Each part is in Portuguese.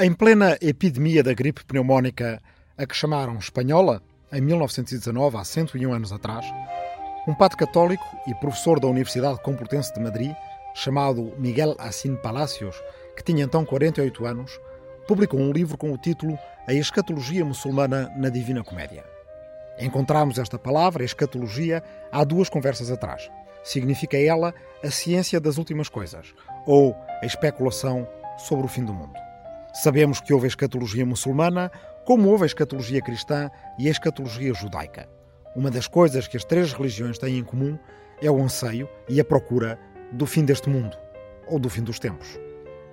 Em plena epidemia da gripe pneumónica, a que chamaram espanhola, em 1919, há 101 anos atrás, um padre católico e professor da Universidade Complutense de Madrid, chamado Miguel Assin Palacios, que tinha então 48 anos, publicou um livro com o título A Escatologia Muçulmana na Divina Comédia. Encontramos esta palavra, escatologia, há duas conversas atrás. Significa ela a ciência das últimas coisas, ou a especulação sobre o fim do mundo. Sabemos que houve a escatologia muçulmana, como houve a escatologia cristã e a escatologia judaica. Uma das coisas que as três religiões têm em comum é o anseio e a procura do fim deste mundo, ou do fim dos tempos.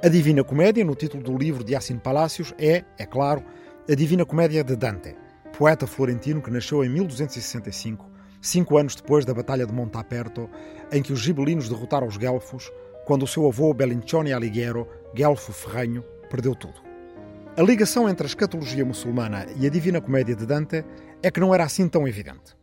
A Divina Comédia, no título do livro de Assin Palácios, é, é claro, a Divina Comédia de Dante, poeta florentino que nasceu em 1265, cinco anos depois da Batalha de Montaperto, em que os gibelinos derrotaram os guelfos, quando o seu avô Belincione Alighiero, guelfo ferrenho, perdeu tudo. A ligação entre a escatologia muçulmana e a Divina Comédia de Dante é que não era assim tão evidente.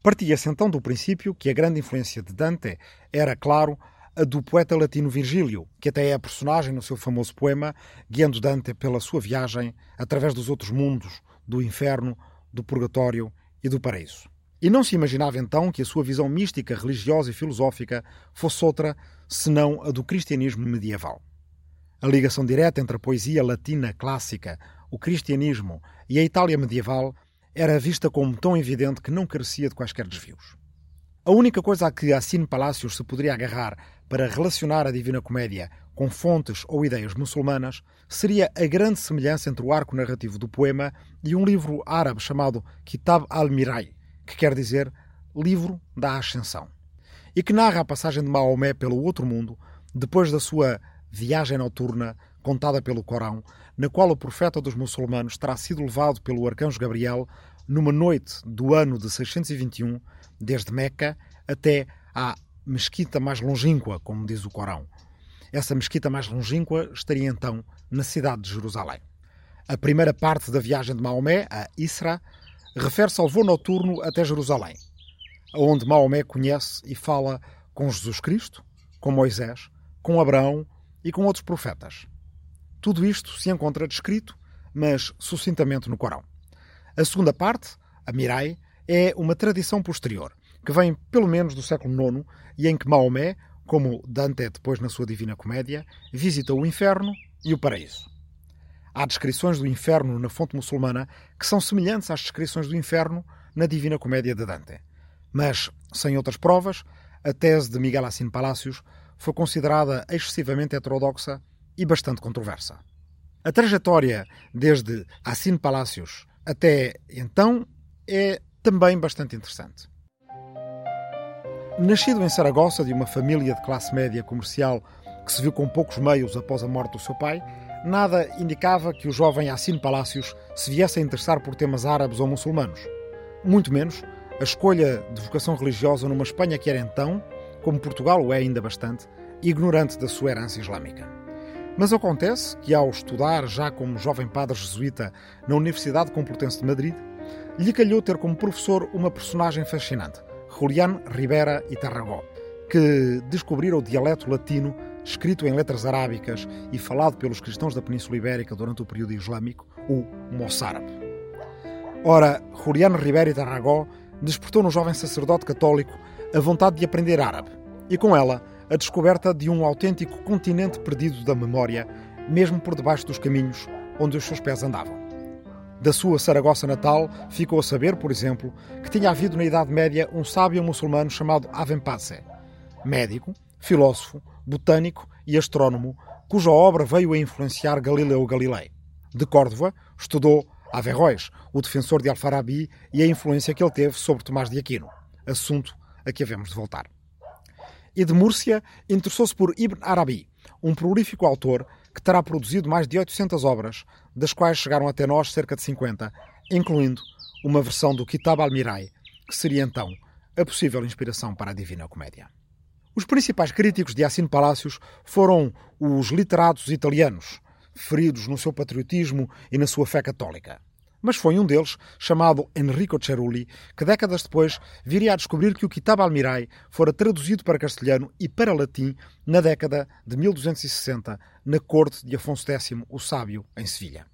Partia-se então do princípio que a grande influência de Dante era, claro, a do poeta latino Virgílio, que até é a personagem no seu famoso poema, guiando Dante pela sua viagem através dos outros mundos, do inferno, do purgatório e do paraíso. E não se imaginava então que a sua visão mística, religiosa e filosófica fosse outra senão a do cristianismo medieval. A ligação direta entre a poesia latina clássica, o cristianismo e a Itália medieval era vista como tão evidente que não carecia de quaisquer desvios. A única coisa a que Assine Palácios se poderia agarrar para relacionar a Divina Comédia com fontes ou ideias muçulmanas seria a grande semelhança entre o arco narrativo do poema e um livro árabe chamado Kitab al-Mirai, que quer dizer Livro da Ascensão, e que narra a passagem de Maomé pelo outro mundo depois da sua Viagem Noturna, contada pelo Corão, na qual o profeta dos muçulmanos terá sido levado pelo arcanjo Gabriel numa noite do ano de 621, desde Meca até à mesquita mais longínqua, como diz o Corão. Essa mesquita mais longínqua estaria então na cidade de Jerusalém. A primeira parte da viagem de Maomé, a Isra, refere-se ao voo noturno até Jerusalém, onde Maomé conhece e fala com Jesus Cristo, com Moisés, com Abraão, e com outros profetas. Tudo isto se encontra descrito, mas sucintamente no Corão. A segunda parte, a Mirai, é uma tradição posterior, que vem pelo menos do século IX e em que Maomé, como Dante depois na sua Divina Comédia, visita o inferno e o paraíso. Há descrições do inferno na fonte muçulmana que são semelhantes às descrições do inferno na Divina Comédia de Dante. Mas, sem outras provas, a tese de Miguel Assin Palacios foi considerada excessivamente heterodoxa e bastante controversa. A trajetória desde Assin Palácios até então é também bastante interessante. Nascido em Saragossa de uma família de classe média comercial que se viu com poucos meios após a morte do seu pai, nada indicava que o jovem Assin Palácios se viesse a interessar por temas árabes ou muçulmanos. Muito menos a escolha de vocação religiosa numa Espanha que era então, como Portugal o é ainda bastante, ignorante da sua herança islâmica. Mas acontece que, ao estudar já como jovem padre jesuíta na Universidade Complutense de Madrid, lhe calhou ter como professor uma personagem fascinante, Julián Ribera e Tarragó, que descobrira o dialeto latino escrito em letras arábicas e falado pelos cristãos da Península Ibérica durante o período islâmico, o moçárabe. Ora, Julián Ribera e Tarragó despertou no jovem sacerdote católico a vontade de aprender árabe e, com ela, a descoberta de um autêntico continente perdido da memória, mesmo por debaixo dos caminhos onde os seus pés andavam. Da sua Saragossa natal, ficou a saber, por exemplo, que tinha havido na Idade Média um sábio muçulmano chamado Aven Passe, médico, filósofo, botânico e astrónomo, cuja obra veio a influenciar Galileu Galilei. De Córdoba, estudou Averroes, o defensor de Alfarabi e a influência que ele teve sobre Tomás de Aquino, assunto a que havemos de voltar. E de Múrcia, interessou-se por Ibn Arabi, um prolífico autor que terá produzido mais de 800 obras, das quais chegaram até nós cerca de 50, incluindo uma versão do Kitab al-Mirai, que seria então a possível inspiração para a Divina Comédia. Os principais críticos de Assin Palácios foram os literatos italianos, feridos no seu patriotismo e na sua fé católica. Mas foi um deles, chamado Enrico Cerulli, que décadas depois viria a descobrir que o Kitab al-Mirai fora traduzido para castelhano e para latim na década de 1260, na corte de Afonso X, o Sábio, em Sevilha.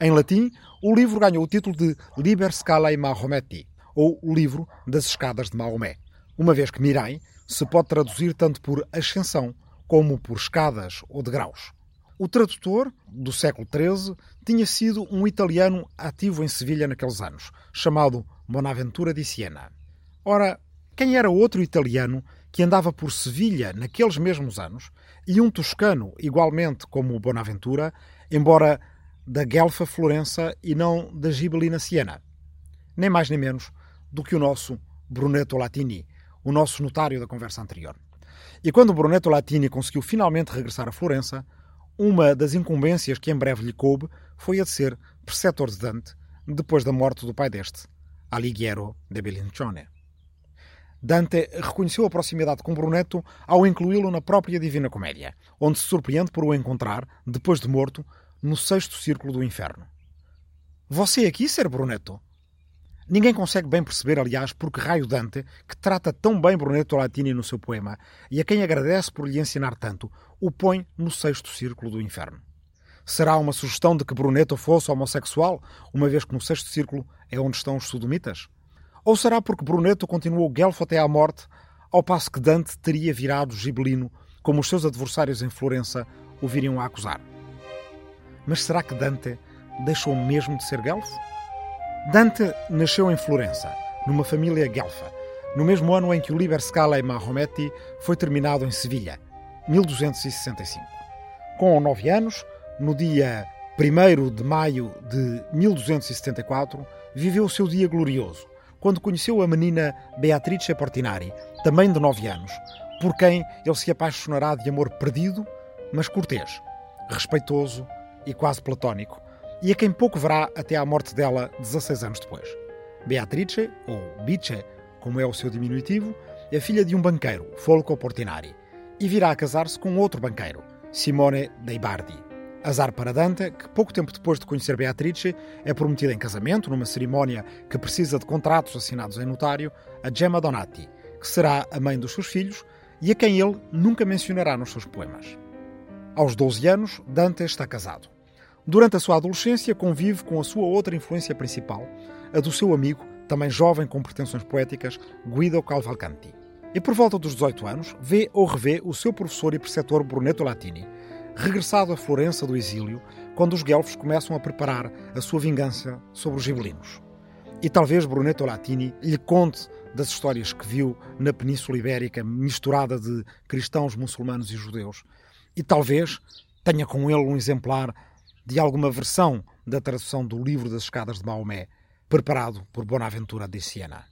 Em latim, o livro ganhou o título de Liber Scalae Mahometi, ou Livro das Escadas de Maomé, uma vez que Mirai se pode traduzir tanto por ascensão como por escadas ou degraus. O tradutor, do século XIII, tinha sido um italiano ativo em Sevilha naqueles anos, chamado Bonaventura di Siena. Ora, quem era outro italiano que andava por Sevilha naqueles mesmos anos e um toscano, igualmente como Bonaventura, embora da Guelfa Florença e não da Gibelina Siena? Nem mais nem menos do que o nosso Brunetto Latini, o nosso notário da conversa anterior. E quando Brunetto Latini conseguiu finalmente regressar a Florença, uma das incumbências que em breve lhe coube foi a de ser preceptor de Dante depois da morte do pai deste, Alighiero de Bellincione. Dante reconheceu a proximidade com Brunetto ao incluí-lo na própria Divina Comédia, onde se surpreende por o encontrar, depois de morto, no sexto círculo do inferno. Você aqui, ser Brunetto? Ninguém consegue bem perceber, aliás, porque raio Dante, que trata tão bem Brunetto Latini no seu poema, e a quem agradece por lhe ensinar tanto, o põe no sexto círculo do inferno. Será uma sugestão de que Brunetto fosse homossexual, uma vez que no sexto círculo é onde estão os sodomitas? Ou será porque Brunetto continuou guelfo até à morte, ao passo que Dante teria virado gibelino, como os seus adversários em Florença o viriam a acusar? Mas será que Dante deixou mesmo de ser guelfo? Dante nasceu em Florença, numa família guelfa, no mesmo ano em que o Liber Scala e Mahometti foi terminado em Sevilha, 1265. Com nove anos, no dia 1 de maio de 1274, viveu o seu dia glorioso, quando conheceu a menina Beatrice Portinari, também de nove anos, por quem ele se apaixonará de amor perdido, mas cortês, respeitoso e quase platónico, e a quem pouco verá até à morte dela 16 anos depois. Beatrice, ou Bice, como é o seu diminutivo, é filha de um banqueiro, Folco Portinari, e virá a casar-se com outro banqueiro, Simone dei Bardi. Azar para Dante, que pouco tempo depois de conhecer Beatrice, é prometida em casamento, numa cerimónia que precisa de contratos assinados em notário, a Gemma Donati, que será a mãe dos seus filhos e a quem ele nunca mencionará nos seus poemas. Aos 12 anos, Dante está casado. Durante a sua adolescência, convive com a sua outra influência principal, a do seu amigo, também jovem com pretensões poéticas, Guido Cavalcanti. E por volta dos 18 anos, vê ou revê o seu professor e preceptor Brunetto Latini, regressado a Florença do exílio, quando os guelfos começam a preparar a sua vingança sobre os gibelinos. E talvez Brunetto Latini lhe conte das histórias que viu na Península Ibérica, misturada de cristãos, muçulmanos e judeus. E talvez tenha com ele um exemplar de alguma versão da tradução do livro das escadas de Maomé, preparado por Bonaventura de Siena.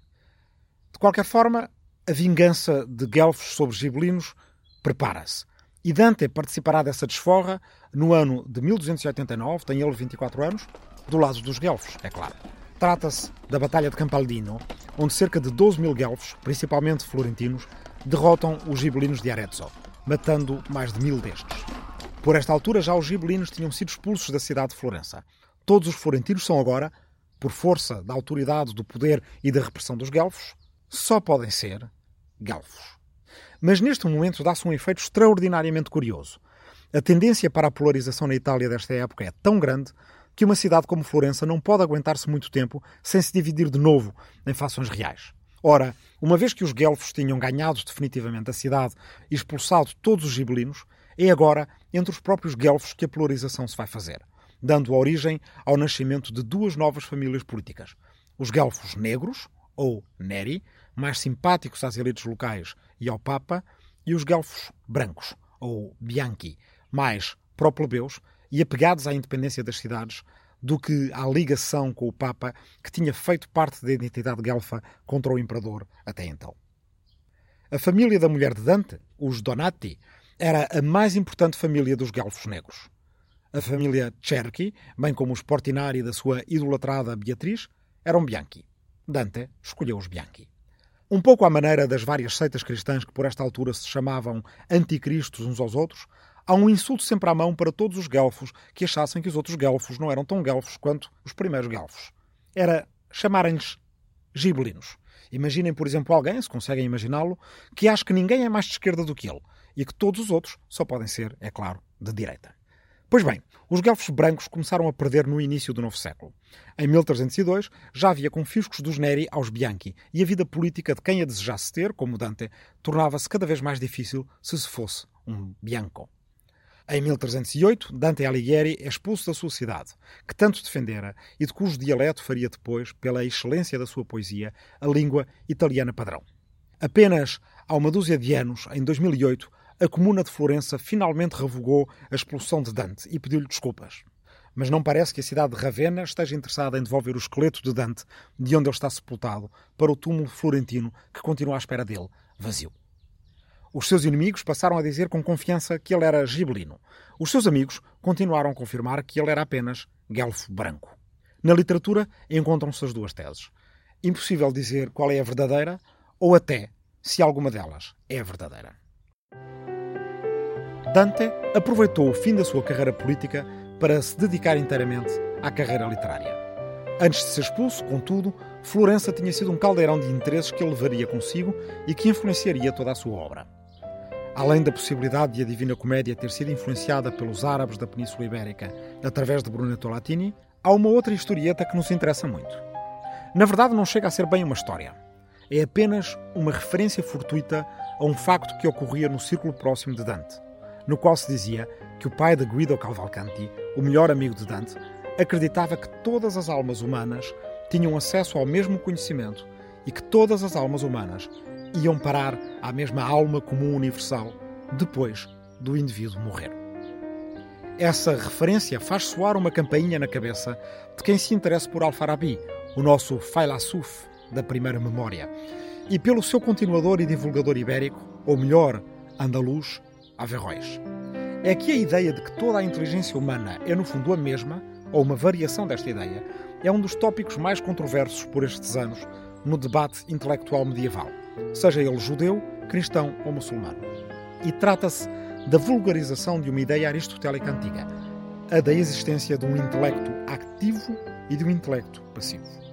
De qualquer forma, a vingança de Guelfos sobre gibelinos prepara-se. E Dante participará dessa desforra no ano de 1289, tem ele 24 anos, do lado dos Guelfos, é claro. Trata-se da Batalha de Campaldino, onde cerca de 12 mil Guelfos, principalmente florentinos, derrotam os gibelinos de Arezzo, matando mais de mil destes. Por esta altura, já os gibelinos tinham sido expulsos da cidade de Florença. Todos os florentinos são agora, por força da autoridade, do poder e da repressão dos guelfos, só podem ser guelfos. Mas neste momento dá-se um efeito extraordinariamente curioso. A tendência para a polarização na Itália desta época é tão grande que uma cidade como Florença não pode aguentar-se muito tempo sem se dividir de novo em fações reais. Ora, uma vez que os guelfos tinham ganhado definitivamente a cidade e expulsado todos os gibelinos, é agora entre os próprios guelfos que a polarização se vai fazer, dando origem ao nascimento de duas novas famílias políticas. Os guelfos negros, ou Neri, mais simpáticos às elites locais e ao Papa, e os guelfos brancos, ou Bianchi, mais pró-plebeus e apegados à independência das cidades do que à ligação com o Papa, que tinha feito parte da identidade guelfa contra o imperador até então. A família da mulher de Dante, os Donati, era a mais importante família dos Guelfos Negros. A família Cherky, bem como os Portinari da sua idolatrada Beatriz, eram Bianchi. Dante escolheu os Bianchi. Um pouco à maneira das várias seitas cristãs que por esta altura se chamavam anticristos uns aos outros, há um insulto sempre à mão para todos os guelfos que achassem que os outros guelfos não eram tão guelfos quanto os primeiros guelfos. Era chamarem-lhes gibelinos. Imaginem, por exemplo, alguém, se conseguem imaginá-lo, que acha que ninguém é mais de esquerda do que ele e que todos os outros só podem ser, é claro, de direita. Pois bem, os guelfos brancos começaram a perder no início do novo século. Em 1302 já havia confiscos dos Neri aos Bianchi e a vida política de quem a desejasse ter, como Dante, tornava-se cada vez mais difícil se se fosse um Bianco. Em 1308, Dante Alighieri é expulso da sua cidade, que tanto defendera e de cujo dialeto faria depois, pela excelência da sua poesia, a língua italiana padrão. Apenas há uma dúzia de anos, em 2008, a comuna de Florença finalmente revogou a expulsão de Dante e pediu-lhe desculpas. Mas não parece que a cidade de Ravenna esteja interessada em devolver o esqueleto de Dante, de onde ele está sepultado, para o túmulo florentino que continua à espera dele, vazio. Os seus inimigos passaram a dizer com confiança que ele era gibelino. Os seus amigos continuaram a confirmar que ele era apenas guelfo branco. Na literatura encontram-se as duas teses. Impossível dizer qual é a verdadeira ou até se alguma delas é verdadeira. Dante aproveitou o fim da sua carreira política para se dedicar inteiramente à carreira literária. Antes de ser expulso, contudo, Florença tinha sido um caldeirão de interesses que ele levaria consigo e que influenciaria toda a sua obra. Além da possibilidade de a Divina Comédia ter sido influenciada pelos árabes da Península Ibérica através de Brunetto Latini, há uma outra historieta que nos interessa muito. Na verdade, não chega a ser bem uma história. É apenas uma referência fortuita a um facto que ocorria no círculo próximo de Dante, no qual se dizia que o pai de Guido Cavalcanti, o melhor amigo de Dante, acreditava que todas as almas humanas tinham acesso ao mesmo conhecimento e que todas as almas humanas iam parar à mesma alma comum universal depois do indivíduo morrer. Essa referência faz soar uma campainha na cabeça de quem se interessa por Al-Farabi, o nosso Failasuf da primeira memória, e pelo seu continuador e divulgador ibérico, ou melhor, andaluz, Averroes. É que a ideia de que toda a inteligência humana é no fundo a mesma, ou uma variação desta ideia, é um dos tópicos mais controversos por estes anos no debate intelectual medieval seja ele judeu, cristão ou muçulmano. E trata-se da vulgarização de uma ideia aristotélica antiga, a da existência de um intelecto ativo e de um intelecto passivo.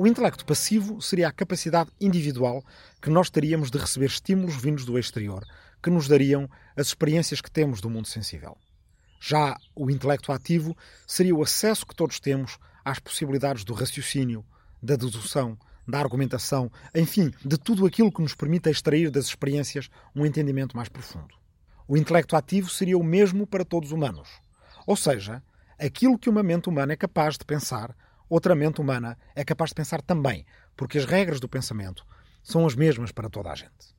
O intelecto passivo seria a capacidade individual que nós teríamos de receber estímulos vindos do exterior, que nos dariam as experiências que temos do mundo sensível. Já o intelecto ativo seria o acesso que todos temos às possibilidades do raciocínio, da dedução, da argumentação, enfim, de tudo aquilo que nos permita extrair das experiências um entendimento mais profundo. O intelecto ativo seria o mesmo para todos os humanos. Ou seja, aquilo que uma mente humana é capaz de pensar, outra mente humana é capaz de pensar também, porque as regras do pensamento são as mesmas para toda a gente.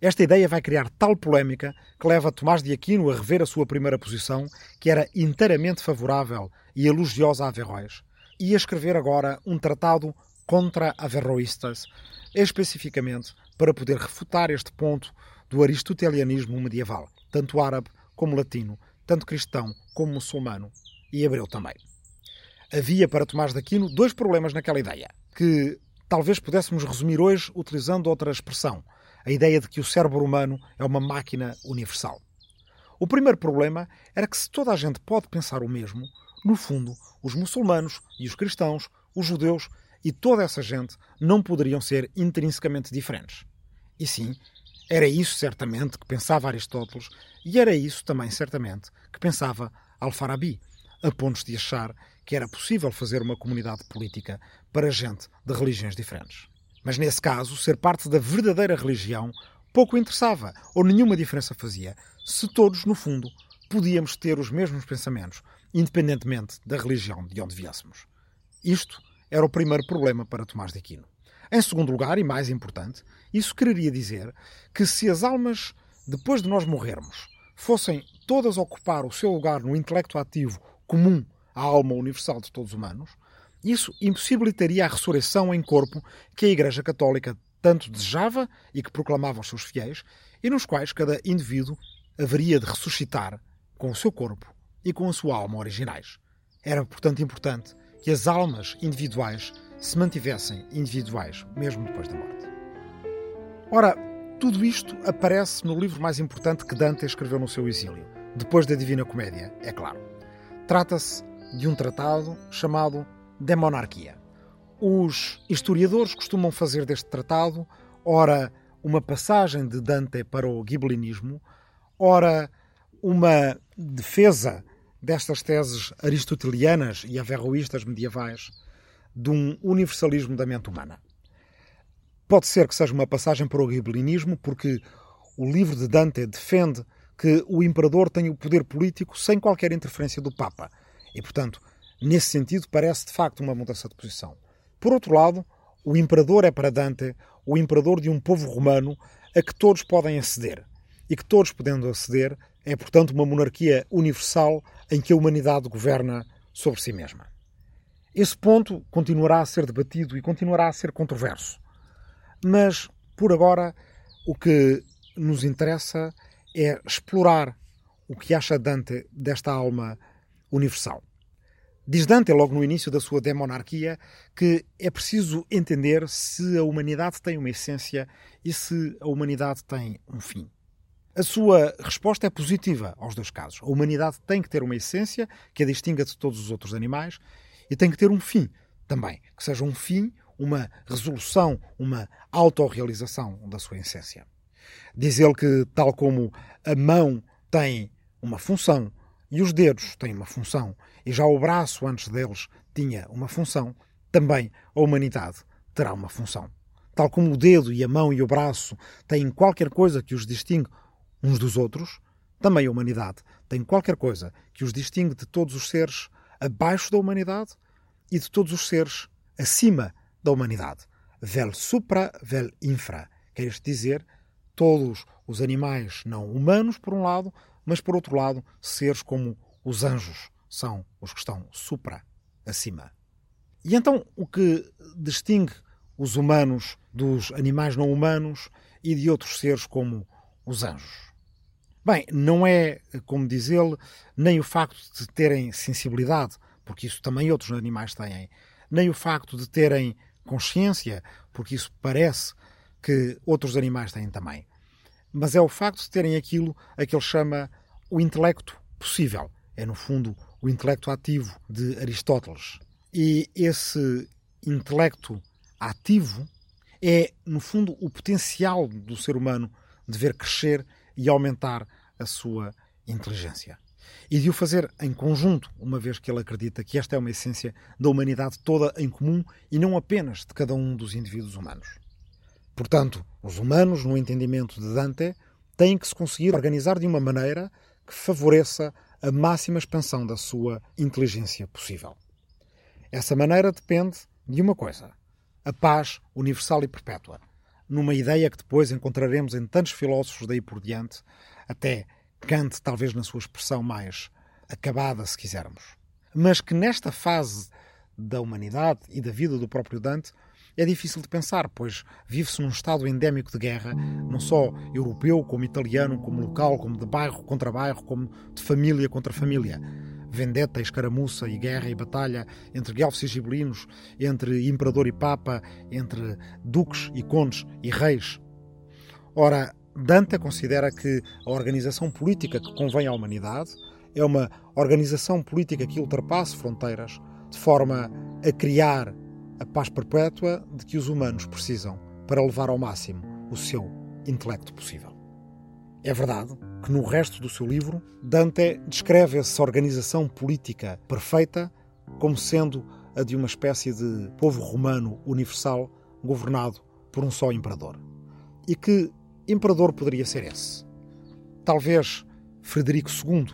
Esta ideia vai criar tal polémica que leva Tomás de Aquino a rever a sua primeira posição, que era inteiramente favorável e elogiosa a Averroes, e a escrever agora um tratado contra averroístas, especificamente para poder refutar este ponto do aristotelianismo medieval, tanto árabe como latino, tanto cristão como muçulmano e hebreu também. Havia para Tomás de Aquino dois problemas naquela ideia, que talvez pudéssemos resumir hoje utilizando outra expressão, a ideia de que o cérebro humano é uma máquina universal. O primeiro problema era que se toda a gente pode pensar o mesmo, no fundo, os muçulmanos e os cristãos, os judeus e toda essa gente não poderiam ser intrinsecamente diferentes. E sim, era isso certamente que pensava Aristóteles e era isso também certamente que pensava Al-Farabi, a pontos de achar que era possível fazer uma comunidade política para gente de religiões diferentes. Mas nesse caso, ser parte da verdadeira religião pouco interessava ou nenhuma diferença fazia, se todos, no fundo, podíamos ter os mesmos pensamentos, independentemente da religião de onde viéssemos. Isto era o primeiro problema para Tomás de Aquino. Em segundo lugar, e mais importante, isso quereria dizer que se as almas, depois de nós morrermos, fossem todas ocupar o seu lugar no intelecto ativo comum à alma universal de todos os humanos, isso impossibilitaria a ressurreição em corpo que a Igreja Católica tanto desejava e que proclamava aos seus fiéis, e nos quais cada indivíduo haveria de ressuscitar com o seu corpo e com a sua alma originais. Era, portanto, importante que as almas individuais se mantivessem individuais, mesmo depois da morte. Ora, tudo isto aparece no livro mais importante que Dante escreveu no seu exílio, depois da Divina Comédia, é claro. Trata-se de um tratado chamado De Monarquia. Os historiadores costumam fazer deste tratado, ora, uma passagem de Dante para o ghibellinismo, ora, uma defesa destas teses aristotelianas e averroístas medievais de um universalismo da mente humana. Pode ser que seja uma passagem para o ghibellinismo, porque o livro de Dante defende que o imperador tem o poder político sem qualquer interferência do Papa. E, portanto, nesse sentido, parece de facto uma mudança de posição. Por outro lado, o imperador é para Dante o imperador de um povo romano a que todos podem aceder. E que todos podendo aceder é, portanto, uma monarquia universal em que a humanidade governa sobre si mesma. Esse ponto continuará a ser debatido e continuará a ser controverso. Mas, por agora, o que nos interessa é explorar o que acha Dante desta alma universal. Diz Dante, logo no início da sua demonarquia, que é preciso entender se a humanidade tem uma essência e se a humanidade tem um fim. A sua resposta é positiva aos dois casos. A humanidade tem que ter uma essência que a distinga de todos os outros animais e tem que ter um fim também, que seja um fim, uma resolução, uma autorrealização da sua essência. Diz ele que, tal como a mão tem uma função e os dedos têm uma função, e já o braço antes deles tinha uma função, também a humanidade terá uma função. Tal como o dedo e a mão e o braço têm qualquer coisa que os distingue uns dos outros, também a humanidade tem qualquer coisa que os distingue de todos os seres abaixo da humanidade e de todos os seres acima da humanidade. Vel supra, vel infra. Quer isto dizer, todos os animais não humanos, por um lado, mas por outro lado, seres como os anjos são os que estão supra, acima. E então o que distingue os humanos dos animais não humanos e de outros seres como os anjos? Bem, não é, como diz ele, nem o facto de terem sensibilidade, porque isso também outros animais têm, nem o facto de terem consciência, porque isso parece que outros animais têm também. Mas é o facto de terem aquilo a que ele chama o intelecto possível. É, no fundo, o intelecto ativo de Aristóteles. E esse intelecto ativo é, no fundo, o potencial do ser humano de ver crescer e aumentar a sua inteligência. E de o fazer em conjunto, uma vez que ele acredita que esta é uma essência da humanidade toda em comum e não apenas de cada um dos indivíduos humanos. Portanto, os humanos, no entendimento de Dante, têm que se conseguir organizar de uma maneira que favoreça a máxima expansão da sua inteligência possível. Essa maneira depende de uma coisa: a paz universal e perpétua, numa ideia que depois encontraremos em tantos filósofos daí por diante, até Kant, talvez na sua expressão mais acabada, se quisermos. Mas que nesta fase da humanidade e da vida do próprio Dante é difícil de pensar, pois vive-se num estado endémico de guerra, não só europeu, como italiano, como local, como de bairro contra bairro, como de família contra família. Vendetta, escaramuça e guerra e batalha entre guelfos e gibelinos, entre imperador e papa, entre duques e condes e reis. Ora, Dante considera que a organização política que convém à humanidade é uma organização política que ultrapasse fronteiras, de forma a criar a paz perpétua de que os humanos precisam para levar ao máximo o seu intelecto possível. É verdade que no resto do seu livro, Dante descreve essa organização política perfeita como sendo a de uma espécie de povo romano universal governado por um só imperador. E que imperador poderia ser esse? Talvez Frederico II,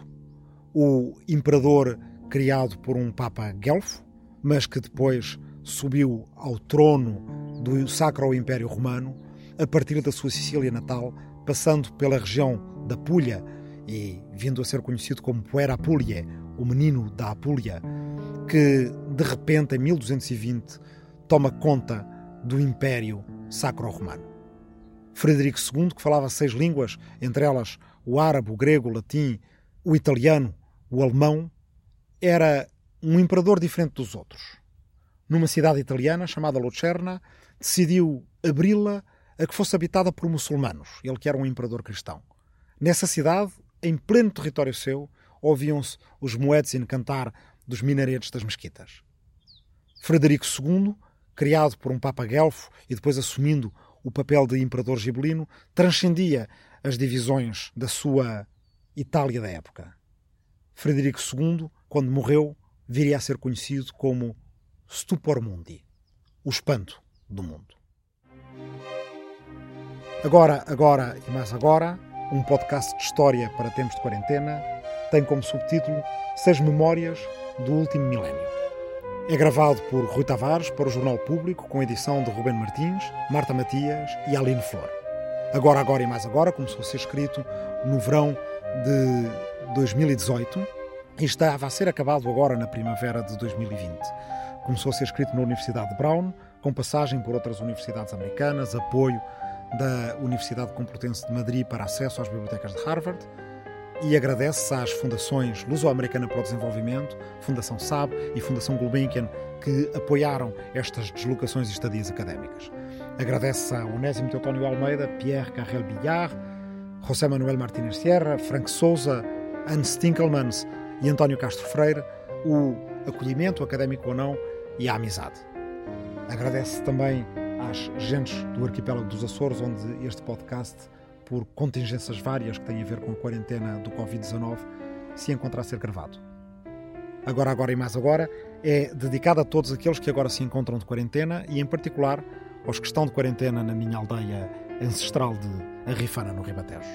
o imperador criado por um Papa Guelfo, mas que depois subiu ao trono do Sacro Império Romano a partir da sua Sicília natal, passando pela região da Puglia e vindo a ser conhecido como Puera Apulie, o menino da Apulia, que de repente em 1220 toma conta do Império Sacro-Romano. Frederico II, que falava seis línguas, entre elas o árabe, o grego, o latim, o italiano, o alemão, era um imperador diferente dos outros numa cidade italiana chamada Lucerna, decidiu abri-la a que fosse habitada por muçulmanos, ele que era um imperador cristão. Nessa cidade, em pleno território seu, ouviam-se os muezzin cantar dos minaretes das mesquitas. Frederico II, criado por um Papa Guelfo e depois assumindo o papel de imperador gibelino, transcendia as divisões da sua Itália da época. Frederico II, quando morreu, viria a ser conhecido como Stupor Mundi, o espanto do mundo. Agora, agora e mais agora, um podcast de história para tempos de quarentena, tem como subtítulo Seis Memórias do Último Milénio. É gravado por Rui Tavares para o Jornal Público, com edição de Rubén Martins, Marta Matias e Aline Flor. Agora, agora e mais agora começou a ser escrito no verão de 2018 e estava a ser acabado agora na primavera de 2020. Começou a ser escrito na Universidade de Brown, com passagem por outras universidades americanas, apoio da Universidade Complutense de Madrid para acesso às bibliotecas de Harvard e agradece às fundações Luso-Americana para o Desenvolvimento, Fundação SAB e Fundação Gulbenkian que apoiaram estas deslocações e estadias académicas. Agradece a Onésimo Teotónio Almeida, Pierre Carrel Billard, José Manuel Martínez Sierra, Frank Souza, Anne Stinkelmans e António Castro Freire o acolhimento, académico ou não, e a amizade. Agradece também às gentes do arquipélago dos Açores, onde este podcast, por contingências várias que têm a ver com a quarentena do Covid-19, se encontra a ser gravado. Agora, agora e mais agora é dedicado a todos aqueles que agora se encontram de quarentena e, em particular, aos que estão de quarentena na minha aldeia ancestral de Arrifana, no Ribatejo.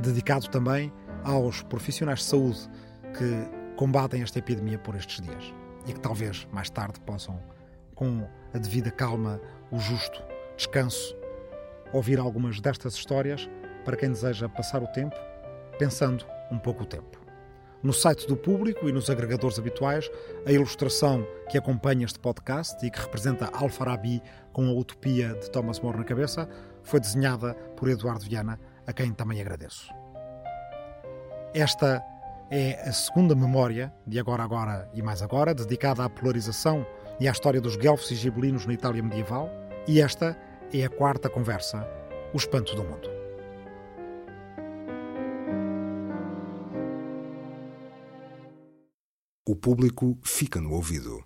Dedicado também aos profissionais de saúde que combatem esta epidemia por estes dias e que talvez mais tarde possam, com a devida calma, o justo descanso, ouvir algumas destas histórias para quem deseja passar o tempo pensando um pouco o tempo. No site do público e nos agregadores habituais, a ilustração que acompanha este podcast e que representa Al-Farabi com a utopia de Thomas More na cabeça foi desenhada por Eduardo Viana, a quem também agradeço. Esta é a segunda memória de Agora Agora e Mais Agora, dedicada à polarização e à história dos guelfos e gibelinos na Itália medieval, e esta é a quarta conversa, O Espanto do Mundo. O público fica no ouvido.